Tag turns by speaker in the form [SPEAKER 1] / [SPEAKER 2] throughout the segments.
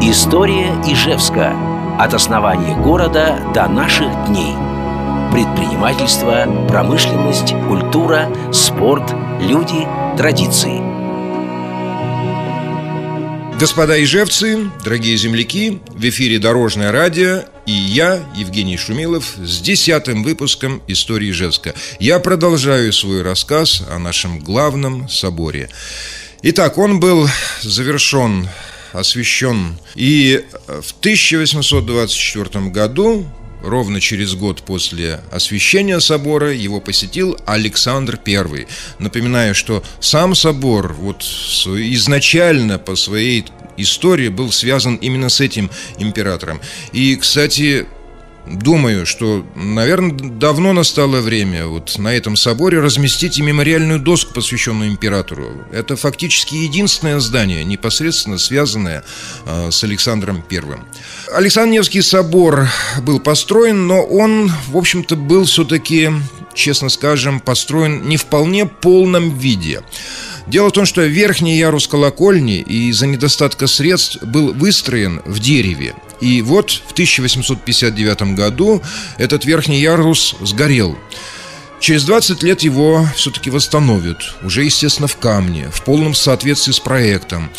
[SPEAKER 1] История Ижевска. От основания города до наших дней. Предпринимательство, промышленность, культура, спорт, люди, традиции.
[SPEAKER 2] Господа ижевцы, дорогие земляки, в эфире Дорожное радио и я, Евгений Шумилов, с десятым выпуском «Истории Ижевска». Я продолжаю свой рассказ о нашем главном соборе. Итак, он был завершен освящен. И в 1824 году ровно через год после освящения собора его посетил Александр I. Напоминаю, что сам собор вот изначально по своей истории был связан именно с этим императором. И, кстати, думаю, что, наверное, давно настало время вот на этом соборе разместить и мемориальную доску, посвященную императору. Это фактически единственное здание, непосредственно связанное э, с Александром Первым. Александр Невский собор был построен, но он, в общем-то, был все-таки, честно скажем, построен не вполне полном виде. Дело в том, что верхний ярус колокольни из-за недостатка средств был выстроен в дереве. И вот в 1859 году этот верхний ярус сгорел. Через 20 лет его все-таки восстановят, уже, естественно, в камне, в полном соответствии с проектом.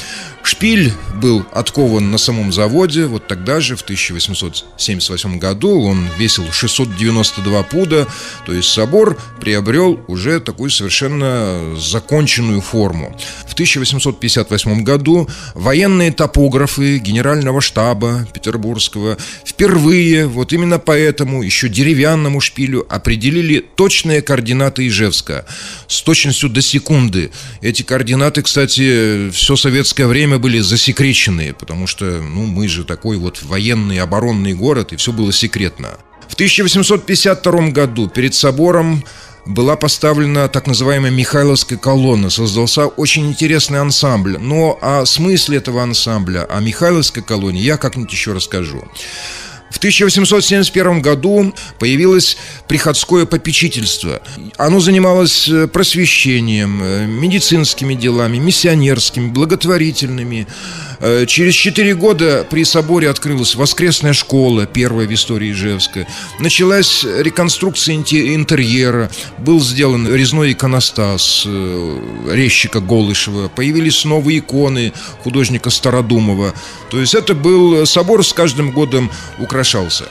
[SPEAKER 2] Шпиль был откован на самом заводе, вот тогда же, в 1878 году, он весил 692 пуда, то есть собор приобрел уже такую совершенно законченную форму. В 1858 году военные топографы генерального штаба Петербургского впервые, вот именно поэтому, еще деревянному шпилю определили точные координаты Ижевска с точностью до секунды. Эти координаты, кстати, все советское время были засекречены, потому что, ну, мы же такой вот военный оборонный город, и все было секретно. В 1852 году перед собором была поставлена так называемая Михайловская колонна, создался очень интересный ансамбль. Но о смысле этого ансамбля, о Михайловской колонне я как-нибудь еще расскажу. В 1871 году появилось приходское попечительство. Оно занималось э, просвещением, э, медицинскими делами, миссионерскими, благотворительными. Э, через четыре года при соборе открылась воскресная школа, первая в истории Ижевска. Началась реконструкция интерьера, был сделан резной иконостас резчика Голышева, появились новые иконы художника Стародумова. То есть это был собор с каждым годом украшался.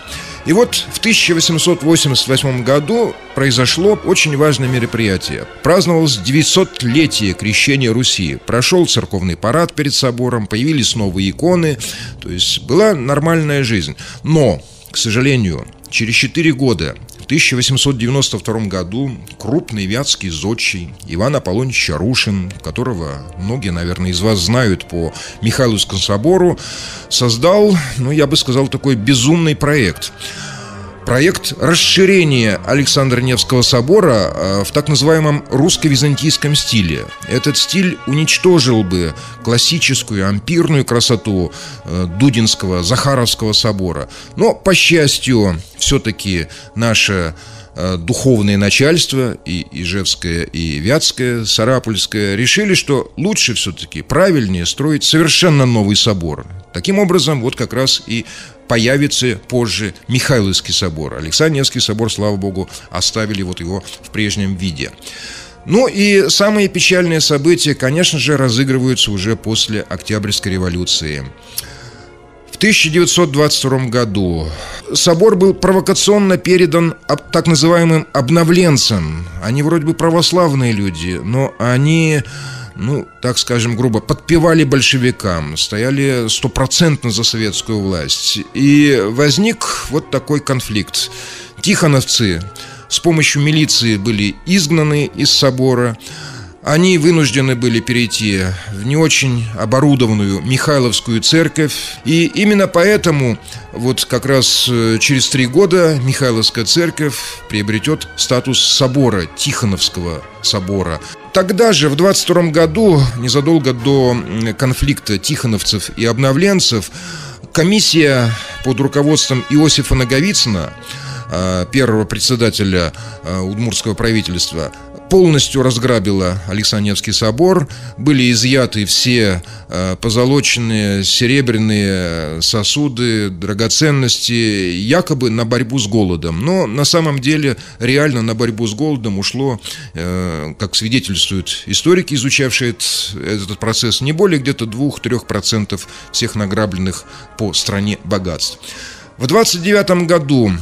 [SPEAKER 2] И вот в 1888 году произошло очень важное мероприятие. Праздновалось 900-летие крещения Руси. Прошел церковный парад перед собором, появились новые иконы. То есть была нормальная жизнь. Но, к сожалению, через 4 года 1892 году крупный вятский зодчий Иван Аполлонович Чарушин, которого многие, наверное, из вас знают по Михайловскому собору, создал, ну, я бы сказал, такой безумный проект – Проект расширения Александра Невского собора э, в так называемом русско-византийском стиле. Этот стиль уничтожил бы классическую ампирную красоту э, Дудинского, Захаровского собора. Но, по счастью, все-таки наше э, духовное начальство, и Ижевское, и Вятское, Сарапульское, решили, что лучше все-таки, правильнее строить совершенно новый собор. Таким образом, вот как раз и появится позже Михайловский собор. Александровский собор, слава богу, оставили вот его в прежнем виде. Ну и самые печальные события, конечно же, разыгрываются уже после Октябрьской революции. В 1922 году собор был провокационно передан так называемым обновленцам. Они вроде бы православные люди, но они ну, так скажем грубо, подпевали большевикам, стояли стопроцентно за советскую власть. И возник вот такой конфликт. Тихоновцы с помощью милиции были изгнаны из собора, они вынуждены были перейти в не очень оборудованную Михайловскую церковь. И именно поэтому вот как раз э, через три года Михайловская церковь приобретет статус собора, Тихоновского собора. Тогда же, в 22 году, незадолго до конфликта тихоновцев и обновленцев, комиссия под руководством Иосифа Наговицына, э, первого председателя э, удмуртского правительства, полностью разграбила Александревский собор. Были изъяты все э, позолоченные серебряные сосуды, драгоценности, якобы на борьбу с голодом. Но на самом деле реально на борьбу с голодом ушло, э, как свидетельствуют историки, изучавшие этот процесс, не более где-то 2-3% всех награбленных по стране богатств. В 29 году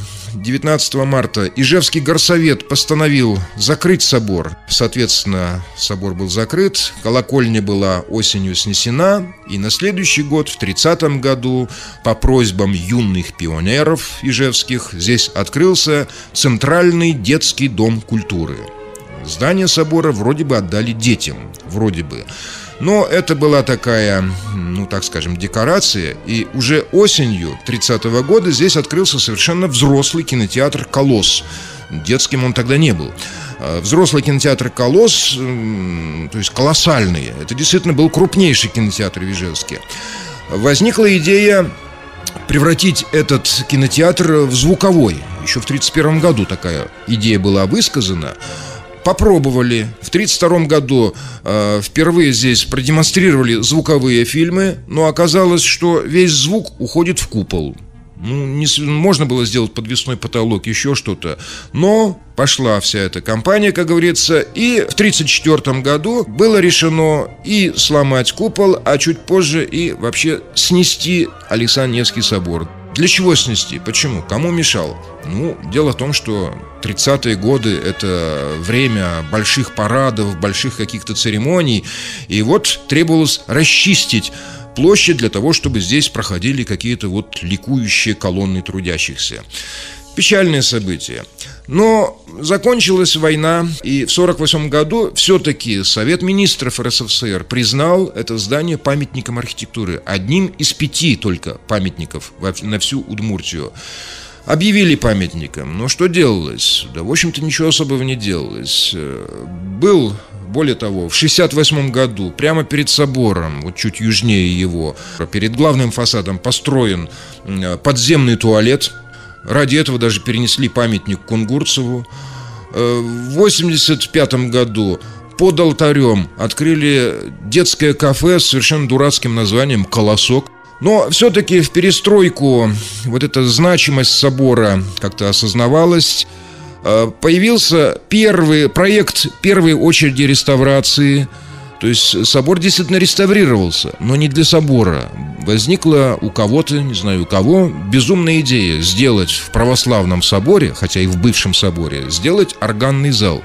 [SPEAKER 2] 19 марта Ижевский горсовет постановил закрыть собор. Соответственно, собор был закрыт, колокольня была осенью снесена, и на следующий год, в 30 году, по просьбам юных пионеров ижевских, здесь открылся Центральный детский дом культуры. Здание собора вроде бы отдали детям, вроде бы. Но это была такая, ну так скажем, декорация. И уже осенью 30-го года здесь открылся совершенно взрослый кинотеатр «Колосс». Детским он тогда не был. А, взрослый кинотеатр «Колосс», то есть колоссальный. Это действительно был крупнейший кинотеатр в Ижевске. Возникла идея превратить этот кинотеатр в звуковой. Еще в 1931 году такая идея была высказана попробовали. В 1932 году э, впервые здесь продемонстрировали звуковые фильмы, но оказалось, что весь звук уходит в купол. Ну, не, можно было сделать подвесной потолок, еще что-то. Но пошла вся эта компания, как говорится. И в 1934 году было решено и сломать купол, а чуть позже и вообще снести Александр собор. Для чего снести? Почему? Кому мешал? Ну, дело в том, что 30-е годы – это время больших парадов, больших каких-то церемоний. И вот требовалось расчистить площадь для того, чтобы здесь проходили какие-то вот ликующие колонны трудящихся. Печальное событие. Но закончилась война, и в 1948 году все-таки Совет министров РСФСР признал это здание памятником архитектуры. Одним из пяти только памятников на всю Удмуртию. Объявили памятником. Но что делалось? Да, в общем-то, ничего особого не делалось. Э, был более того, в 1968 году, прямо перед собором, вот чуть южнее его, перед главным фасадом построен подземный туалет – Ради этого даже перенесли памятник Кунгурцеву. Э, в 1985 году под алтарем открыли детское кафе с совершенно дурацким названием «Колосок». Но все-таки в перестройку вот эта значимость собора как-то осознавалась. Э, появился первый проект первой очереди реставрации – то есть собор действительно реставрировался, но не для собора. Возникла у кого-то, не знаю у кого, безумная идея сделать в православном соборе, хотя и в бывшем соборе, сделать органный зал.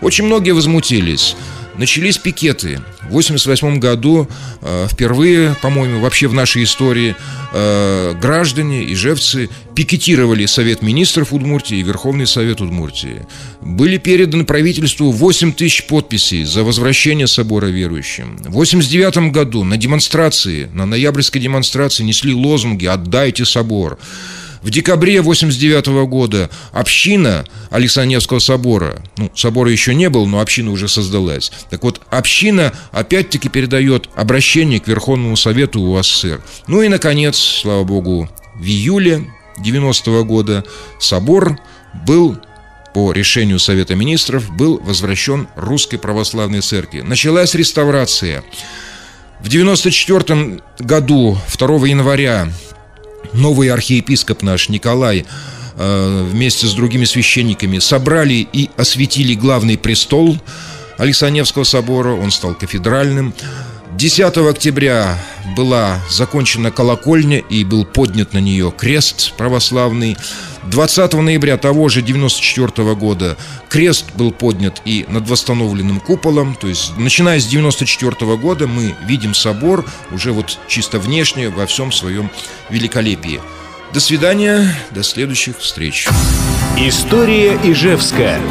[SPEAKER 2] Очень многие возмутились. Начались пикеты. В 1988 году э, впервые, по-моему, вообще в нашей истории э, граждане, ижевцы пикетировали Совет министров Удмуртии и Верховный Совет Удмуртии. Были переданы правительству 8 тысяч подписей за возвращение собора верующим. В 1989 году на демонстрации, на ноябрьской демонстрации несли лозунги «Отдайте собор». В декабре 89 года община Александревского собора, ну, собора еще не было, но община уже создалась. Так вот, община опять-таки передает обращение к Верховному Совету УССР. Ну и, наконец, слава богу, в июле 90 года собор был по решению Совета Министров был возвращен Русской Православной Церкви. Началась реставрация. В 1994 году, 2 января, новый архиепископ наш Николай э, вместе с другими священниками собрали и осветили главный престол Александревского собора, он стал кафедральным. 10 октября была закончена колокольня и был поднят на нее крест православный. 20 ноября того же 94 года крест был поднят и над восстановленным куполом. То есть, начиная с 94 года мы видим собор уже вот чисто внешне во всем своем великолепии. До свидания, до следующих встреч.
[SPEAKER 1] История Ижевская.